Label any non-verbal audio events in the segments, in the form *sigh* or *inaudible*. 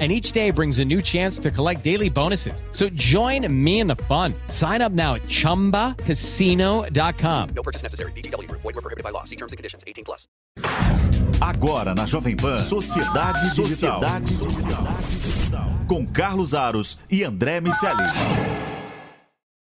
And each day brings a new chance to collect daily bonuses. So join me in the fun. Sign up now at chumbacasino.com. No purchase necessary. BGW. Void were prohibited by law. See terms and conditions. 18 plus. Agora na Jovem Pan, Sociedade Digital. Sociedade Digital. Com Carlos Aros e André Miceli.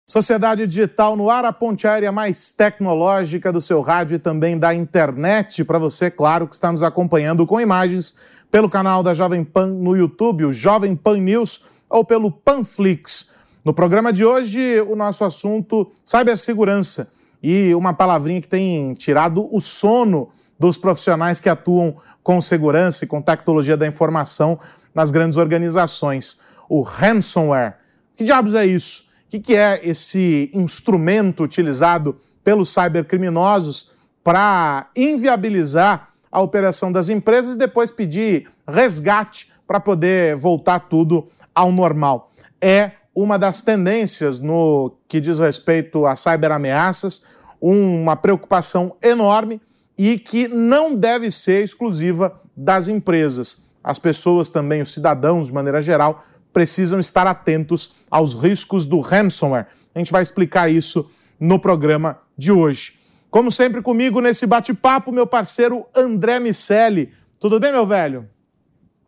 Sociedade Digital no ar, a ponte aérea mais tecnológica do seu rádio e também da internet. Para você, claro, que está nos acompanhando com imagens pelo canal da Jovem Pan no YouTube, o Jovem Pan News, ou pelo Panflix. No programa de hoje, o nosso assunto cibersegurança e uma palavrinha que tem tirado o sono dos profissionais que atuam com segurança e com tecnologia da informação nas grandes organizações. O ransomware. Que diabos é isso? O que é esse instrumento utilizado pelos cybercriminosos para inviabilizar a operação das empresas e depois pedir resgate para poder voltar tudo ao normal? É uma das tendências no que diz respeito a cyberameaças, uma preocupação enorme e que não deve ser exclusiva das empresas. As pessoas também, os cidadãos de maneira geral, precisam estar atentos aos riscos do ransomware. A gente vai explicar isso no programa de hoje. Como sempre comigo nesse bate-papo, meu parceiro André Miceli. Tudo bem, meu velho?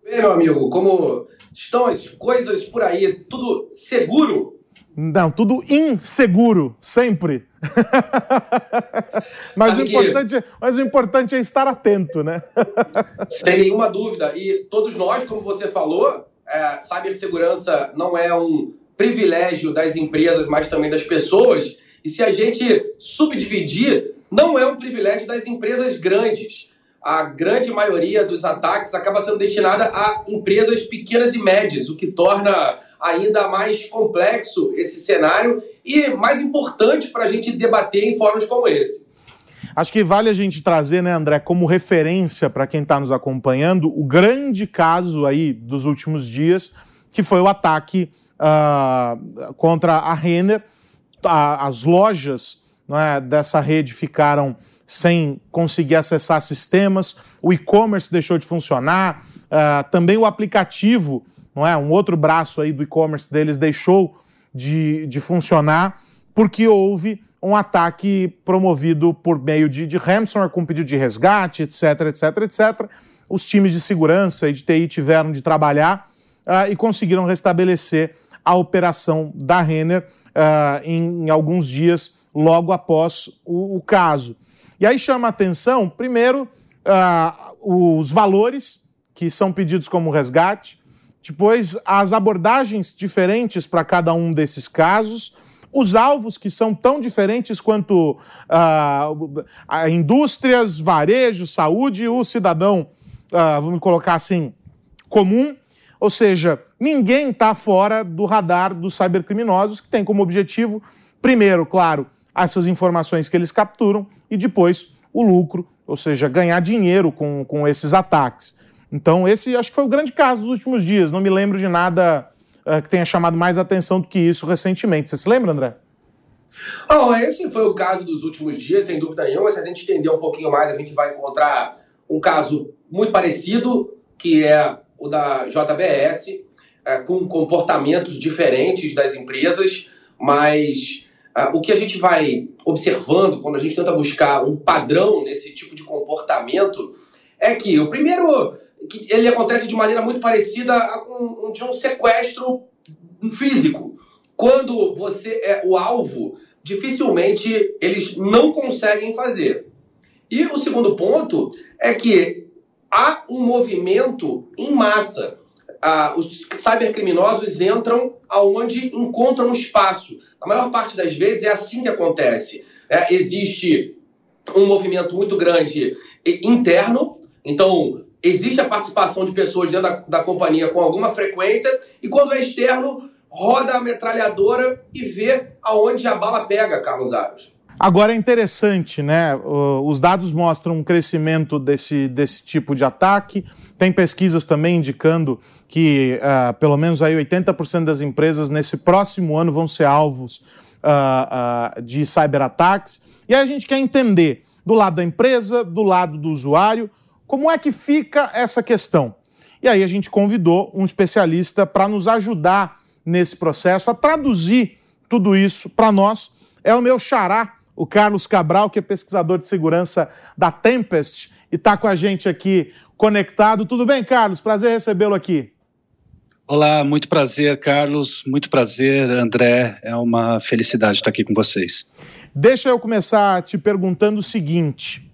Bem, meu amigo, como estão as coisas por aí? Tudo seguro? Não, tudo inseguro, sempre. *laughs* mas, o importante, é, mas o importante é estar atento, né? *laughs* Sem nenhuma dúvida. E todos nós, como você falou, é, cibersegurança não é um privilégio das empresas, mas também das pessoas. E se a gente subdividir, não é um privilégio das empresas grandes. A grande maioria dos ataques acaba sendo destinada a empresas pequenas e médias, o que torna ainda mais complexo esse cenário e mais importante para a gente debater em fóruns como esse. Acho que vale a gente trazer, né, André, como referência para quem está nos acompanhando, o grande caso aí dos últimos dias, que foi o ataque uh, contra a Renner. As lojas é, dessa rede ficaram sem conseguir acessar sistemas, o e-commerce deixou de funcionar, uh, também o aplicativo não é? Um outro braço aí do e-commerce deles deixou de, de funcionar porque houve um ataque promovido por meio de, de ransomware com pedido de resgate, etc, etc, etc. Os times de segurança e de TI tiveram de trabalhar uh, e conseguiram restabelecer a operação da Renner uh, em, em, alguns dias logo após o, o, caso. E aí chama atenção, primeiro, uh, os valores que são pedidos como resgate, depois, as abordagens diferentes para cada um desses casos, os alvos que são tão diferentes quanto uh, indústrias, varejo, saúde, o cidadão, uh, vamos colocar assim, comum. Ou seja, ninguém está fora do radar dos cybercriminosos, que tem como objetivo, primeiro, claro, essas informações que eles capturam e depois o lucro, ou seja, ganhar dinheiro com, com esses ataques. Então, esse acho que foi o grande caso dos últimos dias. Não me lembro de nada uh, que tenha chamado mais atenção do que isso recentemente. Você se lembra, André? Oh, esse foi o caso dos últimos dias, sem dúvida nenhuma. Se a gente entender um pouquinho mais, a gente vai encontrar um caso muito parecido, que é o da JBS, é, com comportamentos diferentes das empresas, mas uh, o que a gente vai observando quando a gente tenta buscar um padrão nesse tipo de comportamento é que o primeiro que ele acontece de maneira muito parecida um, de um sequestro físico. Quando você é o alvo, dificilmente eles não conseguem fazer. E o segundo ponto é que há um movimento em massa. Ah, os cybercriminosos entram aonde encontram espaço. A maior parte das vezes é assim que acontece. É, existe um movimento muito grande interno, então existe a participação de pessoas dentro da, da companhia com alguma frequência, e quando é externo, roda a metralhadora e vê aonde a bala pega, Carlos Aros. Agora é interessante, né? Os dados mostram um crescimento desse, desse tipo de ataque. Tem pesquisas também indicando que uh, pelo menos aí 80% das empresas nesse próximo ano vão ser alvos uh, uh, de cyberataques. E aí a gente quer entender do lado da empresa, do lado do usuário, como é que fica essa questão. E aí a gente convidou um especialista para nos ajudar nesse processo, a traduzir tudo isso para nós. É o meu xará, o Carlos Cabral, que é pesquisador de segurança da Tempest e está com a gente aqui conectado. Tudo bem, Carlos? Prazer recebê-lo aqui. Olá, muito prazer, Carlos. Muito prazer, André. É uma felicidade estar aqui com vocês. Deixa eu começar te perguntando o seguinte: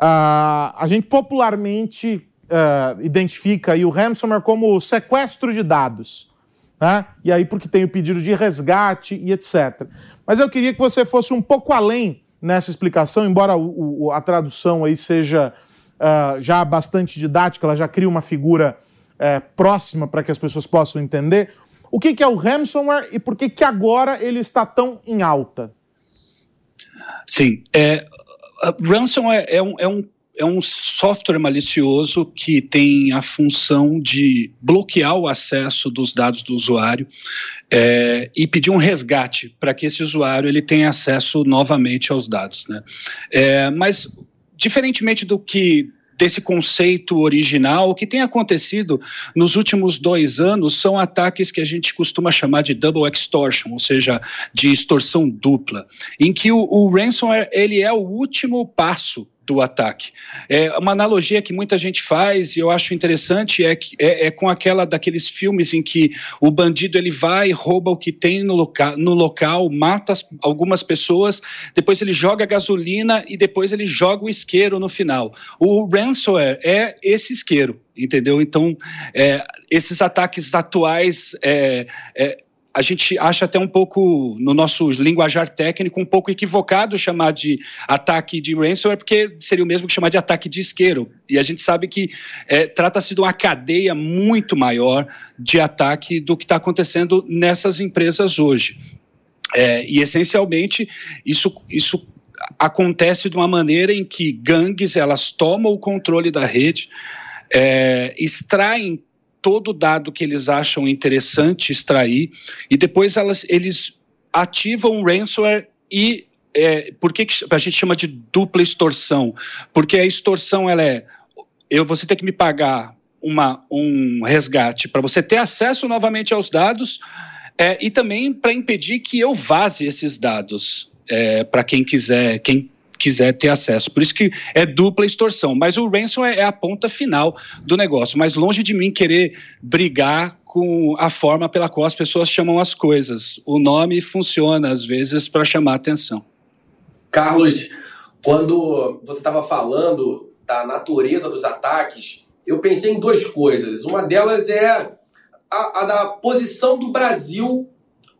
uh, a gente popularmente uh, identifica o ransomware como sequestro de dados. Né? E aí, porque tem o pedido de resgate e etc. Mas eu queria que você fosse um pouco além nessa explicação, embora o, o, a tradução aí seja uh, já bastante didática, ela já cria uma figura uh, próxima para que as pessoas possam entender. O que, que, é o ransomware e por que, que agora ele está tão em alta? Sim, é, ransomware é um, é um é um software malicioso que tem a função de bloquear o acesso dos dados do usuário é, e pedir um resgate para que esse usuário ele tenha acesso novamente aos dados. Né? É, mas, diferentemente do que desse conceito original, o que tem acontecido nos últimos dois anos são ataques que a gente costuma chamar de double extortion, ou seja, de extorsão dupla, em que o, o ransomware ele é o último passo do ataque. É uma analogia que muita gente faz e eu acho interessante é, que, é, é, com aquela daqueles filmes em que o bandido ele vai, rouba o que tem no, loca, no local, mata as, algumas pessoas, depois ele joga gasolina e depois ele joga o isqueiro no final. O ransomware é esse isqueiro, entendeu? Então, é, esses ataques atuais é, é a gente acha até um pouco, no nosso linguajar técnico, um pouco equivocado chamar de ataque de ransomware, porque seria o mesmo que chamar de ataque de isqueiro. E a gente sabe que é, trata-se de uma cadeia muito maior de ataque do que está acontecendo nessas empresas hoje. É, e, essencialmente, isso, isso acontece de uma maneira em que gangues elas tomam o controle da rede, é, extraem todo dado que eles acham interessante extrair e depois elas, eles ativam um ransomware e é, por que, que a gente chama de dupla extorsão? Porque a extorsão ela é eu você tem que me pagar uma, um resgate para você ter acesso novamente aos dados é, e também para impedir que eu vaze esses dados é, para quem quiser, quem quiser ter acesso. Por isso que é dupla extorsão. Mas o ransom é, é a ponta final do negócio. Mas longe de mim querer brigar com a forma pela qual as pessoas chamam as coisas. O nome funciona, às vezes, para chamar atenção. Carlos, quando você estava falando da natureza dos ataques, eu pensei em duas coisas. Uma delas é a, a da posição do Brasil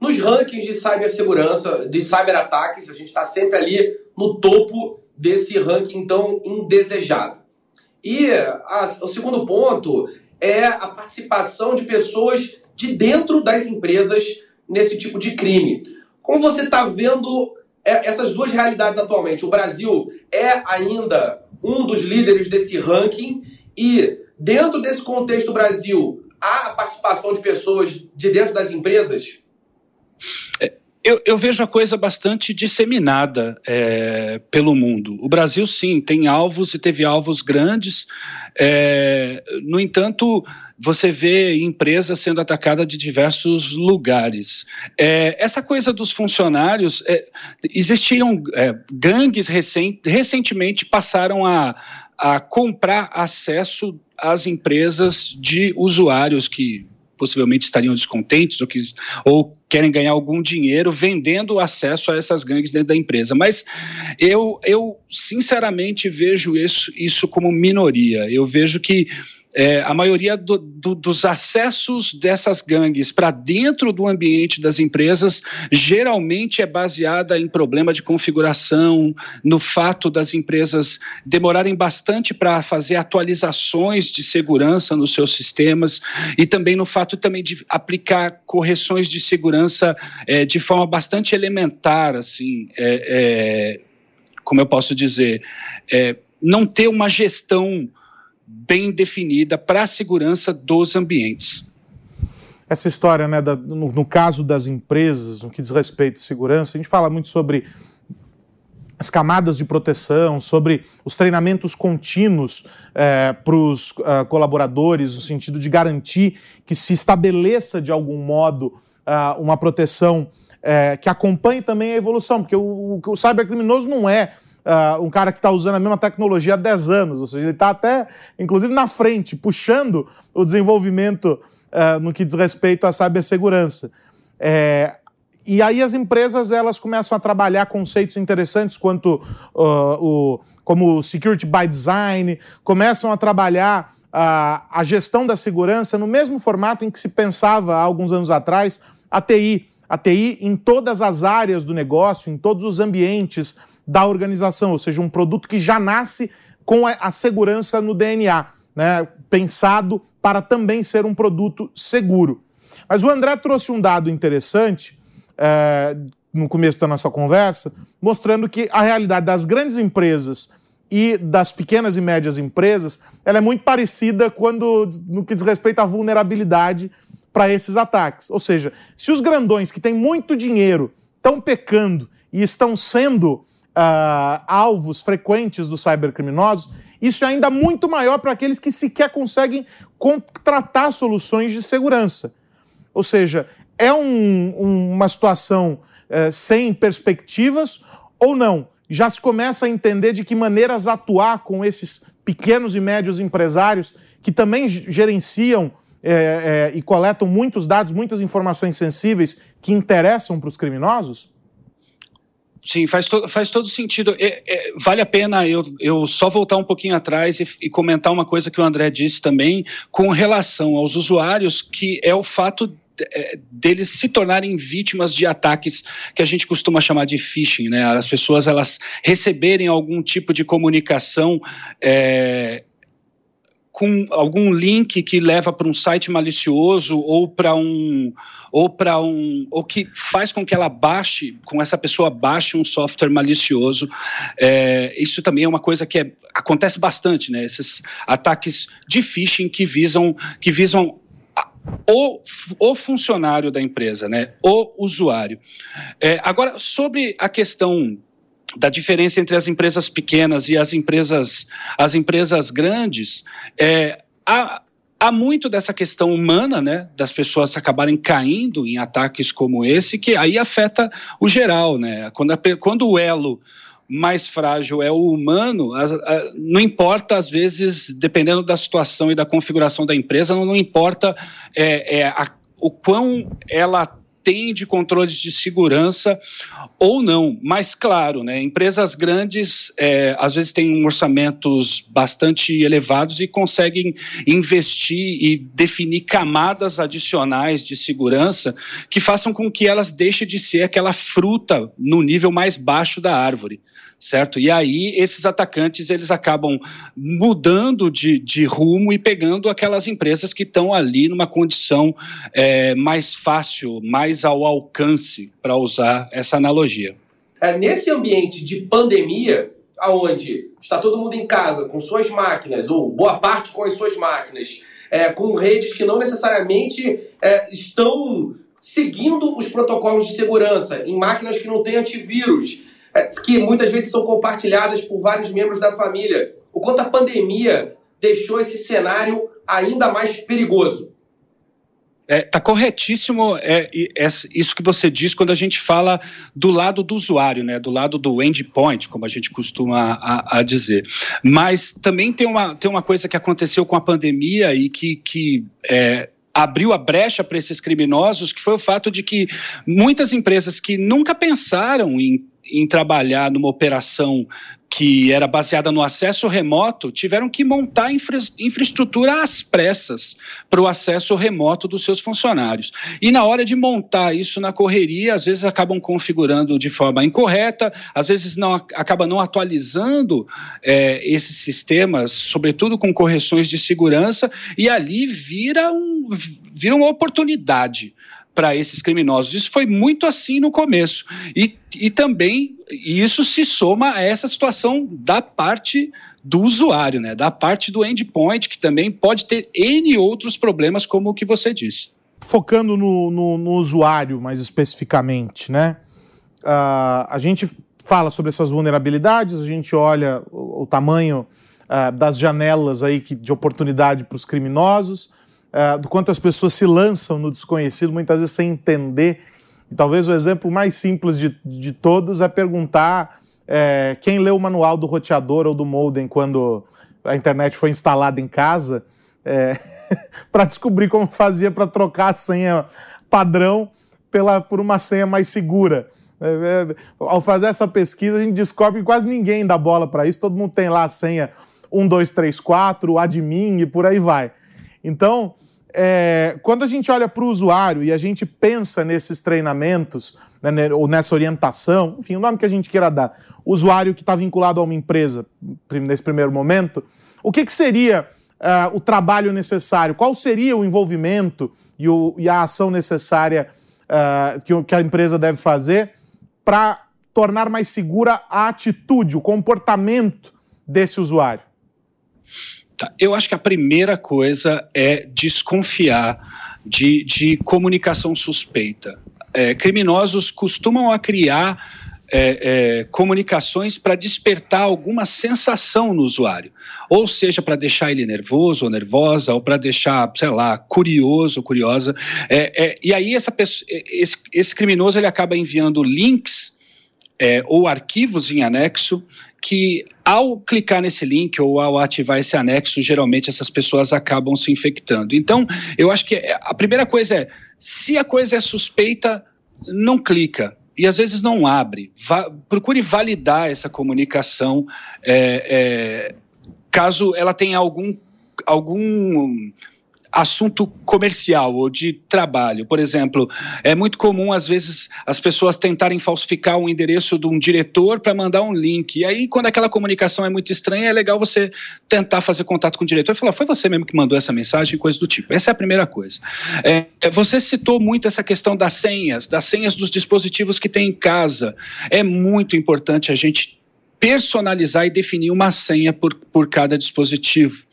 nos rankings de cibersegurança, de cyberataques. A gente está sempre ali no topo desse ranking tão indesejado. E a, o segundo ponto é a participação de pessoas de dentro das empresas nesse tipo de crime. Como você está vendo é, essas duas realidades atualmente? O Brasil é ainda um dos líderes desse ranking e dentro desse contexto Brasil há a participação de pessoas de dentro das empresas? É, eu, eu, vejo a coisa bastante disseminada é, pelo mundo. O Brasil, sim, tem alvos e teve alvos grandes. É, no entanto, você vê empresas sendo atacadas de diversos lugares. É, essa coisa dos funcionários, é, existiam é, gangues recent, recentemente passaram a, a comprar acesso às empresas de usuários que possivelmente estariam descontentes ou, que, ou querem ganhar algum dinheiro vendendo acesso a essas gangues dentro da empresa. Mas eu, eu sinceramente vejo isso, isso como minoria. Eu vejo que é, a maioria do, do, dos acessos dessas gangues para dentro do ambiente das empresas geralmente é baseada em problema de configuração, no fato das empresas demorarem bastante para fazer atualizações de segurança nos seus sistemas e também no fato também de aplicar correções de segurança é, de forma bastante elementar, assim, é, é como eu posso dizer, é, não ter uma gestão bem definida para a segurança dos ambientes. Essa história, né, da, no, no, caso das empresas, no que diz respeito à segurança, a gente fala muito sobre as camadas de proteção, sobre os treinamentos contínuos é, para os uh, colaboradores, no sentido de garantir que se estabeleça de algum modo uh, uma proteção é, que acompanhe também a evolução, porque o, o, o cybercriminoso não é uh, um cara que está usando a mesma tecnologia há 10 anos, ou seja, ele está até, inclusive, na frente, puxando o desenvolvimento uh, no que diz respeito à cibersegurança. É, e aí as empresas elas começam a trabalhar conceitos interessantes quanto uh, o, como security by design, começam a trabalhar a, a gestão da segurança no mesmo formato em que se pensava há alguns anos atrás a TI. A TI em todas as áreas do negócio, em todos os ambientes da organização, ou seja, um produto que já nasce com a segurança no DNA, né, pensado para também ser um produto seguro. Mas o André trouxe um dado interessante é, no começo da nossa conversa, mostrando que a realidade das grandes empresas e das pequenas e médias empresas ela é muito parecida quando no que diz respeito à vulnerabilidade para esses ataques. Ou seja, se os grandões que têm muito dinheiro estão pecando e estão sendo uh, alvos frequentes dos cybercriminosos, isso é ainda muito maior para aqueles que sequer conseguem contratar soluções de segurança. Ou seja, é um, um, uma situação uh, sem perspectivas ou não? Já se começa a entender de que maneiras atuar com esses pequenos e médios empresários que também gerenciam é, é, e coletam muitos dados, muitas informações sensíveis que interessam para os criminosos? Sim, faz, to, faz todo sentido. É, é, vale a pena eu, eu só voltar um pouquinho atrás e, e, comentar uma coisa que o André disse também com relação aos usuários, que é o fato é, deles se tornarem vítimas de ataques que a gente costuma chamar de phishing, né? As pessoas elas receberem algum tipo de comunicação é, com algum link que leva para um site malicioso ou para um ou para um ou que faz com que ela baixe, com essa pessoa baixe um software malicioso. É, isso também é uma coisa que é, acontece bastante, né? Esses ataques de phishing que visam que visam o, o funcionário da empresa, né? O usuário. É, agora sobre a questão da diferença entre as empresas pequenas e as empresas, as empresas grandes, é, há, há muito dessa questão humana, né, das pessoas acabarem caindo em ataques como esse, que aí afeta o geral, né? Quando, a, quando o elo mais frágil é o humano, não importa, às vezes, dependendo da situação e da configuração da empresa, não, não importa é, é, a, o quão ela tem de controles de segurança ou não. Mas, claro, né, empresas grandes é, às vezes têm orçamentos bastante elevados e conseguem investir e definir camadas adicionais de segurança que façam com que elas deixem de ser aquela fruta no nível mais baixo da árvore certo? E aí esses atacantes eles acabam mudando de, de rumo e pegando aquelas empresas que estão ali numa condição é, mais fácil, mais ao alcance, para usar essa analogia. É, nesse ambiente de pandemia, aonde está todo mundo em casa com suas máquinas, ou boa parte com as suas máquinas, é, com redes que não necessariamente é, estão seguindo os protocolos de segurança, em máquinas que não têm antivírus, que muitas vezes são compartilhadas por vários membros da família. O quanto a pandemia deixou esse cenário ainda mais perigoso. É, tá corretíssimo é, é, isso que você diz quando a gente fala do lado do usuário, né, do lado do endpoint, como a gente costuma a, a dizer. Mas também tem uma, tem uma coisa que aconteceu com a pandemia e que, que é, abriu a brecha para esses criminosos, que foi o fato de que muitas empresas que nunca pensaram em em trabalhar numa operação que era baseada no acesso remoto, tiveram que montar infra infraestrutura às pressas para o acesso remoto dos seus funcionários. E na hora de montar isso na correria, às vezes acabam configurando de forma incorreta, às vezes não acaba não atualizando é, esses sistemas, sobretudo com correções de segurança, e ali vira, um, vira uma oportunidade para esses criminosos. Isso foi muito assim no começo. E, e também isso se soma a essa situação da parte do usuário, né? da parte do endpoint, que também pode ter N outros problemas, como o que você disse. Focando no, no, no usuário mais especificamente, né? Uh, a gente fala sobre essas vulnerabilidades, a gente olha o, o tamanho uh, das janelas aí que, de oportunidade para os criminosos, é, do quanto as pessoas se lançam no desconhecido, muitas vezes sem entender. E talvez o exemplo mais simples de, de todos é perguntar é, quem leu o manual do roteador ou do modem quando a internet foi instalada em casa, é, *laughs* para descobrir como fazia para trocar a senha padrão pela, por uma senha mais segura. É, é, ao fazer essa pesquisa, a gente descobre que quase ninguém dá bola para isso, todo mundo tem lá a senha 1234, admin e por aí vai. Então, é, quando a gente olha para o usuário e a gente pensa nesses treinamentos, né, ou nessa orientação, enfim, o nome que a gente queira dar, usuário que está vinculado a uma empresa, nesse primeiro momento, o que, que seria uh, o trabalho necessário? Qual seria o envolvimento e, o, e a ação necessária uh, que, que a empresa deve fazer para tornar mais segura a atitude, o comportamento desse usuário? Tá. Eu acho que a primeira coisa é desconfiar de, de comunicação suspeita. É, criminosos costumam a criar é, é, comunicações para despertar alguma sensação no usuário, ou seja, para deixar ele nervoso ou nervosa, ou para deixar, sei lá, curioso ou curiosa. É, é, e aí essa pessoa, esse, esse, criminoso ele acaba enviando links é, ou arquivos em anexo que ao clicar nesse link ou ao ativar esse anexo, geralmente essas pessoas acabam se infectando. Então, eu acho que a primeira coisa é, se a coisa é suspeita, não clica. E às vezes não abre. Va procure validar essa comunicação é, é, caso ela tenha algum, algum assunto comercial ou de trabalho. Por exemplo, é muito comum, às vezes, as pessoas tentarem falsificar o endereço de um diretor para mandar um link. E aí, quando aquela comunicação é muito estranha, é legal você tentar fazer contato com o diretor e falar: foi você mesmo que mandou essa mensagem, coisa do tipo. Essa é a primeira coisa. É, você citou muito essa questão das senhas, das senhas dos dispositivos que tem em casa. É muito importante a gente personalizar e definir uma senha por, por cada dispositivo.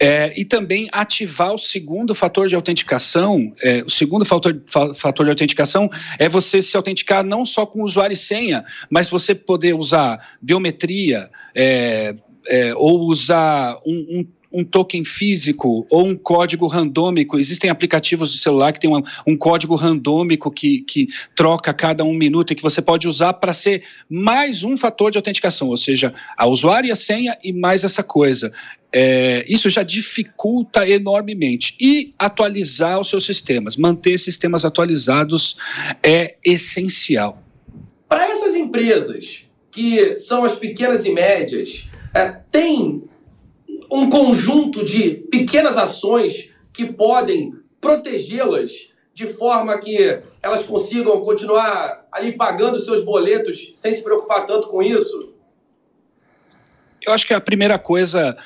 É, e também ativar o segundo fator de autenticação. É, o segundo fator, fa, fator de autenticação é você se autenticar não só com usuário e senha, mas você poder usar biometria é, é ou usar um, um um token físico ou um código randômico. Existem aplicativos de celular que tem um, um código randômico que, que troca a cada um minuto e que você pode usar para ser mais um fator de autenticação, ou seja, a usuário e a senha e mais essa coisa. É, isso já dificulta enormemente. E atualizar os seus sistemas, manter sistemas atualizados é essencial. Para essas empresas que são as pequenas e médias, é, tem um conjunto de pequenas ações que podem protegê-las de forma que elas consigam continuar ali pagando seus boletos sem se preocupar tanto com isso? Eu acho que a primeira coisa,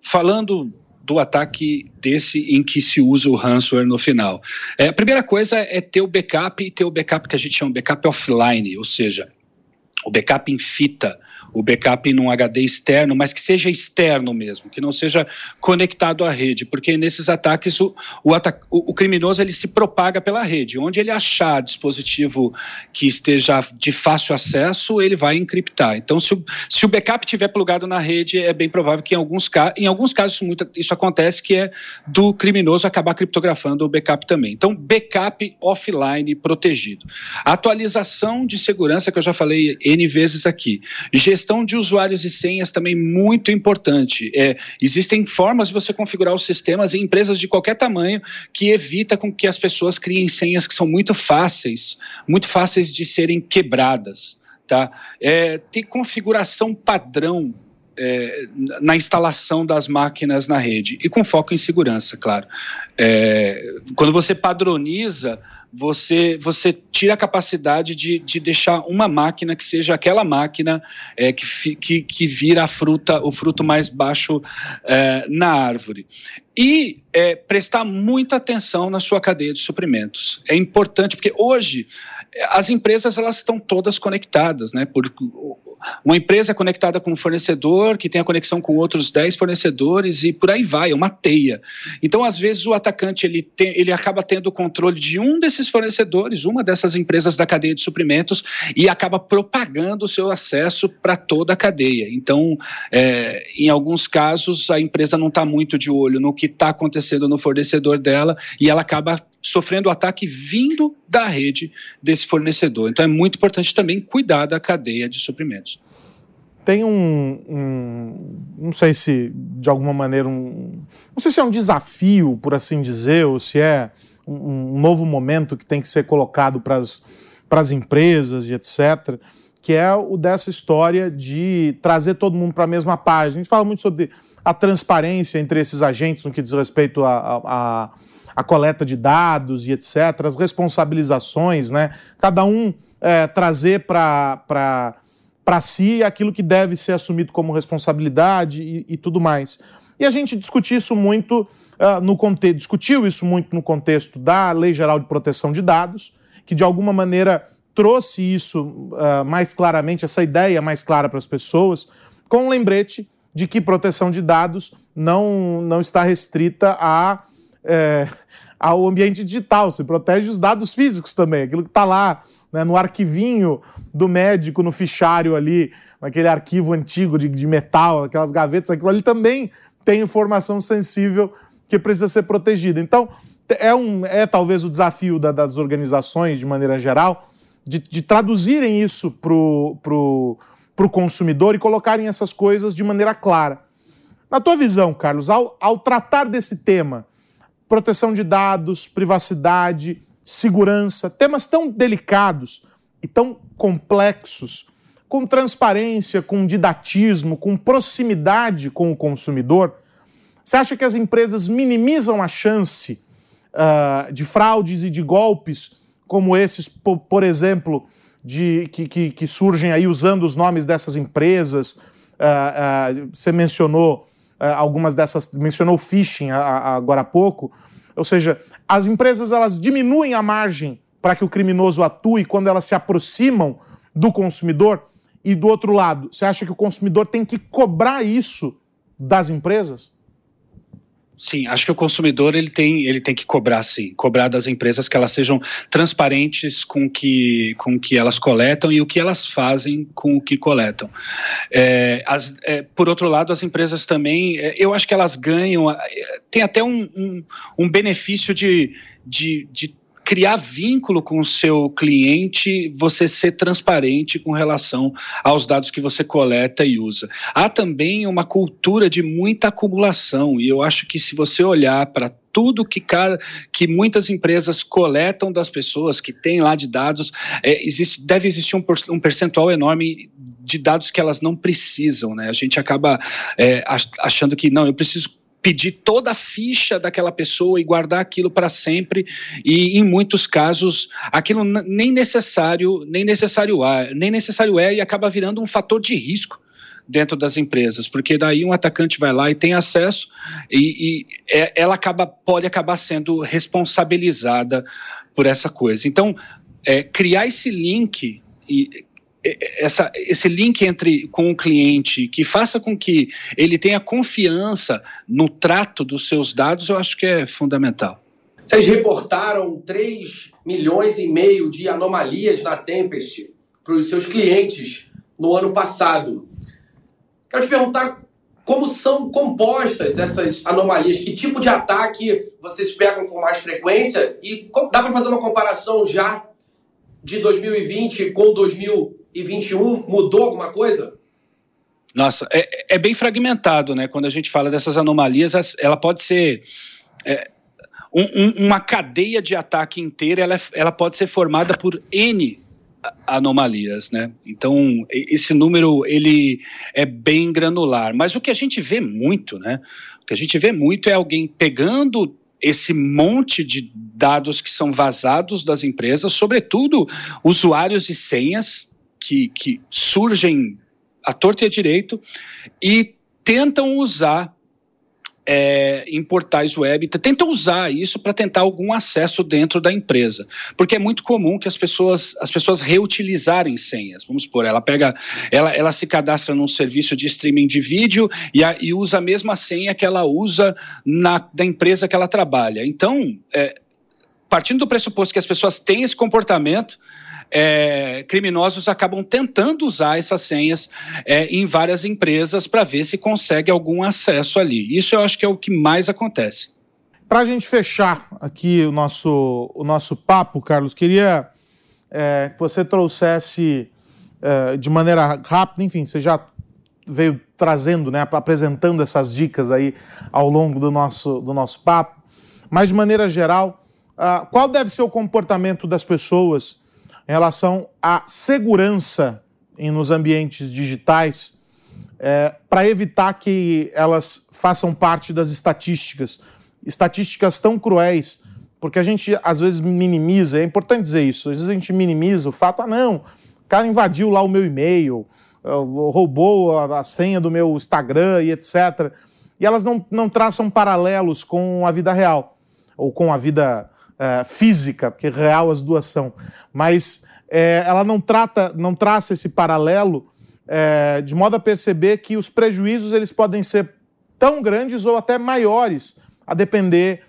falando do ataque desse em que se usa o ransomware no final. É, a primeira coisa é ter o backup e ter o backup que a gente chama de backup offline, ou seja, o backup em fita o backup num HD externo, mas que seja externo mesmo, que não seja conectado à rede, porque nesses ataques o, o, o, criminoso ele se propaga pela rede. Onde ele achar dispositivo que esteja de fácil acesso, ele vai encriptar. Então, se o, se o backup estiver plugado na rede, é bem provável que em alguns, em alguns casos muito, isso acontece, que é do criminoso acabar criptografando o backup também. Então, backup offline protegido. atualização de segurança, que eu já falei N vezes aqui gestão de usuários e senhas também muito importante. É, existem formas de você configurar os sistemas em empresas de qualquer tamanho que evita com que as pessoas criem senhas que são muito fáceis, muito fáceis de serem quebradas. tá? É, ter configuração padrão é, na instalação das máquinas na rede e com foco em segurança, claro. É, quando você padroniza, você, você tira a capacidade de, de deixar uma máquina que seja aquela máquina é, que, que, que vira a fruta, o fruto mais baixo é, na árvore. E é, prestar muita atenção na sua cadeia de suprimentos. É importante, porque hoje as empresas elas estão todas conectadas, né? Por, uma empresa conectada com um fornecedor, que tem a conexão com outros 10 fornecedores e por aí vai, é uma teia. Então, às vezes, o atacante ele, tem, ele acaba tendo o controle de um desses fornecedores, uma dessas empresas da cadeia de suprimentos, e acaba propagando o seu acesso para toda a cadeia. Então, é, em alguns casos, a empresa não está muito de olho no que está acontecendo no fornecedor dela e ela acaba sofrendo ataque vindo da rede desse fornecedor. Então é muito importante também cuidar da cadeia de suprimentos. Tem um, um não sei se de alguma maneira um, não sei se é um desafio, por assim dizer, ou se é um, um novo momento que tem que ser colocado para as empresas e etc., que é o dessa história de trazer todo mundo para a mesma página. A gente fala muito sobre a transparência entre esses agentes no que diz respeito a, a, a a coleta de dados e etc., as responsabilizações, né? Cada um é, trazer para si aquilo que deve ser assumido como responsabilidade e, e tudo mais. E a gente discutiu isso muito uh, no contexto, discutiu isso muito no contexto da Lei Geral de Proteção de Dados, que de alguma maneira trouxe isso uh, mais claramente, essa ideia mais clara para as pessoas, com um lembrete de que proteção de dados não, não está restrita a é, ao ambiente digital, você protege os dados físicos também, aquilo que está lá né, no arquivinho do médico, no fichário ali, naquele arquivo antigo de, de metal, aquelas gavetas, aquilo ali também tem informação sensível que precisa ser protegida. Então, é, um, é talvez o desafio da, das organizações, de maneira geral, de, de traduzirem isso para o consumidor e colocarem essas coisas de maneira clara. Na tua visão, Carlos, ao, ao tratar desse tema, proteção de dados, privacidade, segurança, temas tão delicados e tão complexos, com transparência, com didatismo, com proximidade com o consumidor, você acha que as empresas minimizam a chance uh, de fraudes e de golpes como esses, por, por exemplo, de, que, que, que, surgem aí usando os nomes dessas empresas? Uh, uh, você mencionou algumas dessas, mencionou phishing agora há pouco, ou seja, as empresas elas diminuem a margem para que o criminoso atue quando elas se aproximam do consumidor, e do outro lado, você acha que o consumidor tem que cobrar isso das empresas? Sim, acho que o consumidor ele tem, ele tem que cobrar sim, cobrar das empresas que elas sejam transparentes com que, com que elas coletam e o que elas fazem com o que coletam. É, as, é, por outro lado, as empresas também, é, eu acho que elas ganham, é, tem até um, um, um benefício de, de, de criar vínculo com o seu cliente, você ser transparente com relação aos dados que você coleta e usa. Há também uma cultura de muita acumulação, e eu acho que se você olhar para tudo que, cada, que muitas empresas coletam das pessoas, que tem lá de dados, é, existe, deve existir um, um percentual enorme de dados que elas não precisam, né? A gente acaba é, achando que não, eu preciso pedir toda a ficha daquela pessoa e guardar aquilo para sempre e em muitos casos aquilo nem necessário nem necessário é, nem necessário é e acaba virando um fator de risco dentro das empresas, porque daí um atacante vai lá e tem acesso e, e é, ela acaba pode acabar sendo responsabilizada por essa coisa. Então, é, criar esse link e essa, esse link entre com o cliente que faça com que ele tenha confiança no trato dos seus dados, eu acho que é fundamental. Vocês reportaram 3 milhões e meio de anomalias na Tempest para os seus clientes no ano passado. Quero te perguntar como são compostas essas anomalias, que tipo de ataque vocês pegam com mais frequência e dá para fazer uma comparação já de 2020 com 2021? Mudou alguma coisa? Nossa, é, é bem fragmentado, né? Quando a gente fala dessas anomalias, ela pode ser. É, um, uma cadeia de ataque inteira, ela, ela pode ser formada por N anomalias, né? Então esse número ele é bem granular, mas o que a gente vê muito, né? O que a gente vê muito é alguém pegando esse monte de dados que são vazados das empresas, sobretudo usuários e senhas que, que surgem à torta e à direito e tentam usar é, em portais web, tentam usar isso para tentar algum acesso dentro da empresa, porque é muito comum que as pessoas as pessoas reutilizarem senhas. Vamos supor, ela pega, ela, ela se cadastra num serviço de streaming de vídeo e, a, e usa a mesma senha que ela usa na da empresa que ela trabalha. Então, é, partindo do pressuposto que as pessoas têm esse comportamento é, criminosos acabam tentando usar essas senhas é, em várias empresas para ver se consegue algum acesso ali. Isso eu acho que é o que mais acontece. Para a gente fechar aqui o nosso, o nosso papo, Carlos, queria é, que você trouxesse é, de maneira rápida, enfim, você já veio trazendo, né, apresentando essas dicas aí ao longo do nosso, do nosso papo, mas de maneira geral, uh, qual deve ser o comportamento das pessoas em relação à segurança nos ambientes digitais é, para evitar que elas façam parte das estatísticas. Estatísticas tão cruéis, porque a gente às vezes minimiza, é importante dizer isso, às vezes a gente minimiza o fato, ah não, o cara invadiu lá o meu e-mail, roubou a, a senha do meu Instagram e etc. E elas não, não traçam paralelos com a vida real, ou com a vida uh, física, porque real as duas são, mas é, ela não trata, não traça esse paralelo é, de modo a perceber que os prejuízos eles podem ser tão grandes ou até maiores, a depender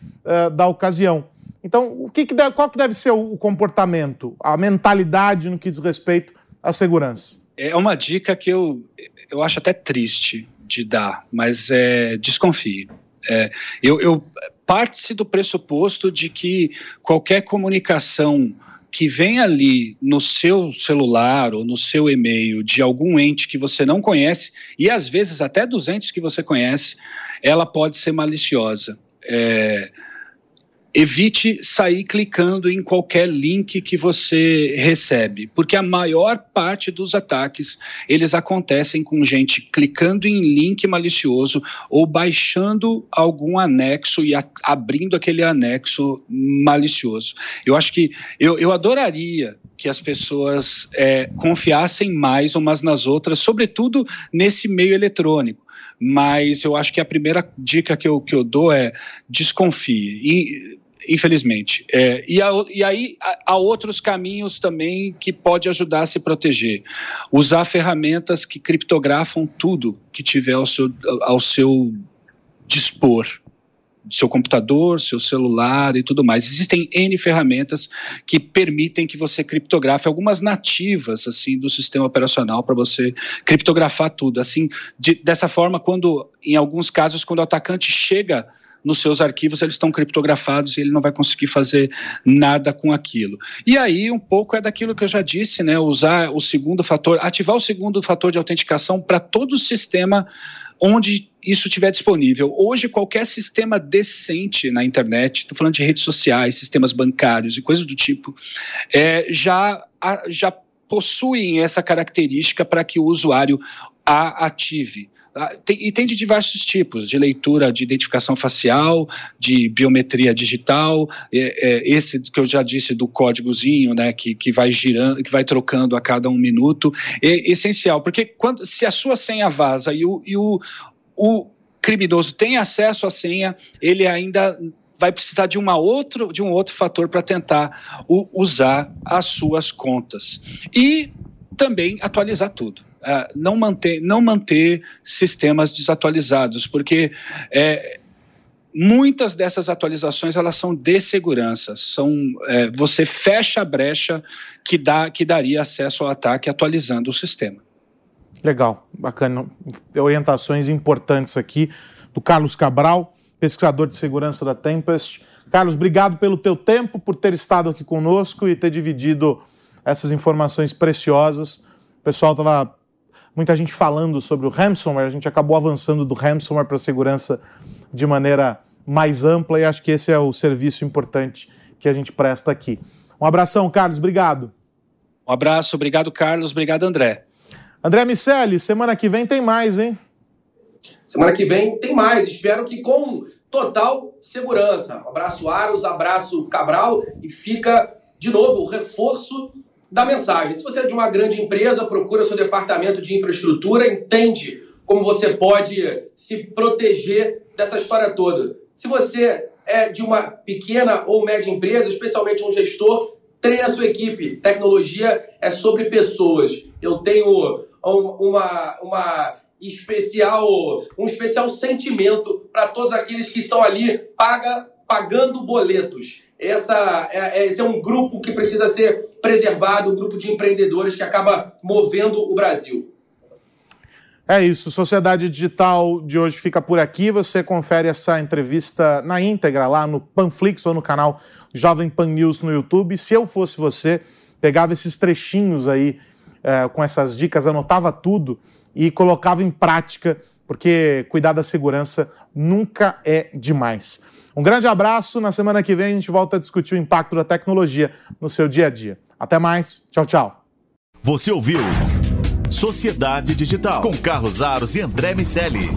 da ocasião. Então, o que, que deve, qual que deve ser o comportamento, a mentalidade no que diz respeito à segurança? É uma dica que eu, eu acho até triste de dar, mas é, desconfie. É, eu, eu parte-se do pressuposto de que qualquer comunicação que vem ali no seu celular ou no seu e-mail de algum ente que você não conhece, e às vezes até dos entes que você conhece, ela pode ser maliciosa. É, evite sair clicando em qualquer link que você recebe, porque a maior parte dos ataques eles acontecem com gente clicando em link malicioso ou baixando algum anexo e abrindo aquele anexo malicioso. Eu acho que eu, eu adoraria que as pessoas é, confiassem mais umas nas outras, sobretudo nesse meio eletrônico mas eu acho que a primeira dica que eu, que eu dou é desconfie. E, infelizmente. É, e, a, e, aí há outros caminhos também que pode ajudar a se proteger. Usar ferramentas que criptografam tudo que tiver ao seu, ao seu dispor. Seu computador, seu celular e tudo mais. Existem N ferramentas que permitem que você criptografe algumas nativas assim do sistema operacional para você criptografar tudo. Assim, de, dessa forma, quando em alguns casos, quando o atacante chega nos seus arquivos eles estão criptografados e ele não vai conseguir fazer nada com aquilo. E aí um pouco é daquilo que eu já disse, né, usar o segundo fator, ativar o segundo fator de autenticação para todo o sistema onde isso estiver disponível. Hoje, qualquer sistema decente na internet, estou falando de redes sociais, sistemas bancários e coisas do tipo, é, já, já possuem essa característica para que o usuário a ative. Ah, e tem de diversos tipos, de leitura de identificação facial, de biometria digital, é, é, esse que eu já disse do códigozinho, né, que, que vai girando, que vai trocando a cada um minuto, é essencial, porque quando, se a sua senha vaza e o, e o, o criminoso tem acesso à senha, ele ainda vai precisar de, uma outro, de um outro fator para tentar o, usar as suas contas. E também atualizar tudo. Uh, não, manter, não manter sistemas desatualizados, porque é, muitas dessas atualizações elas são de segurança, são é, você fecha a brecha que dá que daria acesso ao ataque atualizando o sistema. Legal, bacana, orientações importantes aqui do Carlos Cabral, pesquisador de segurança da Tempest. Carlos, obrigado pelo teu tempo, por ter estado aqui conosco e ter dividido essas informações preciosas. O pessoal estava muita gente falando sobre o ransomware, a gente acabou avançando do ransomware para a segurança de maneira mais ampla e acho que esse é o serviço importante que a gente presta aqui. Um abração, Carlos, obrigado. Um abraço, obrigado, Carlos, obrigado, André. André Miceli, semana que vem tem mais, hein? Semana que vem tem mais, espero que com total segurança. Abraço Aros, abraço Cabral e fica de novo o reforço da mensagem. Se você é de uma grande empresa, procura seu departamento de infraestrutura, entende como você pode se proteger dessa história toda. Se você é de uma pequena ou média empresa, especialmente um gestor, treine a sua equipe. Tecnologia é sobre pessoas. Eu tenho uma, uma especial, um especial sentimento para todos aqueles que estão ali paga, pagando boletos. Essa, é, esse é um grupo que precisa ser preservado, um grupo de empreendedores que acaba movendo o Brasil. É isso, Sociedade Digital de hoje fica por aqui. Você confere essa entrevista na íntegra lá no Panflix ou no canal Jovem Pan News no YouTube. Se eu fosse você, pegava esses trechinhos aí é, com essas dicas, anotava tudo e colocava em prática, porque cuidar da segurança nunca é demais. Um grande abraço. Na semana que vem a gente volta a discutir o impacto da tecnologia no seu dia a dia. Até mais. Tchau, tchau. Você ouviu Sociedade Digital com Carlos Aros e André Miceli.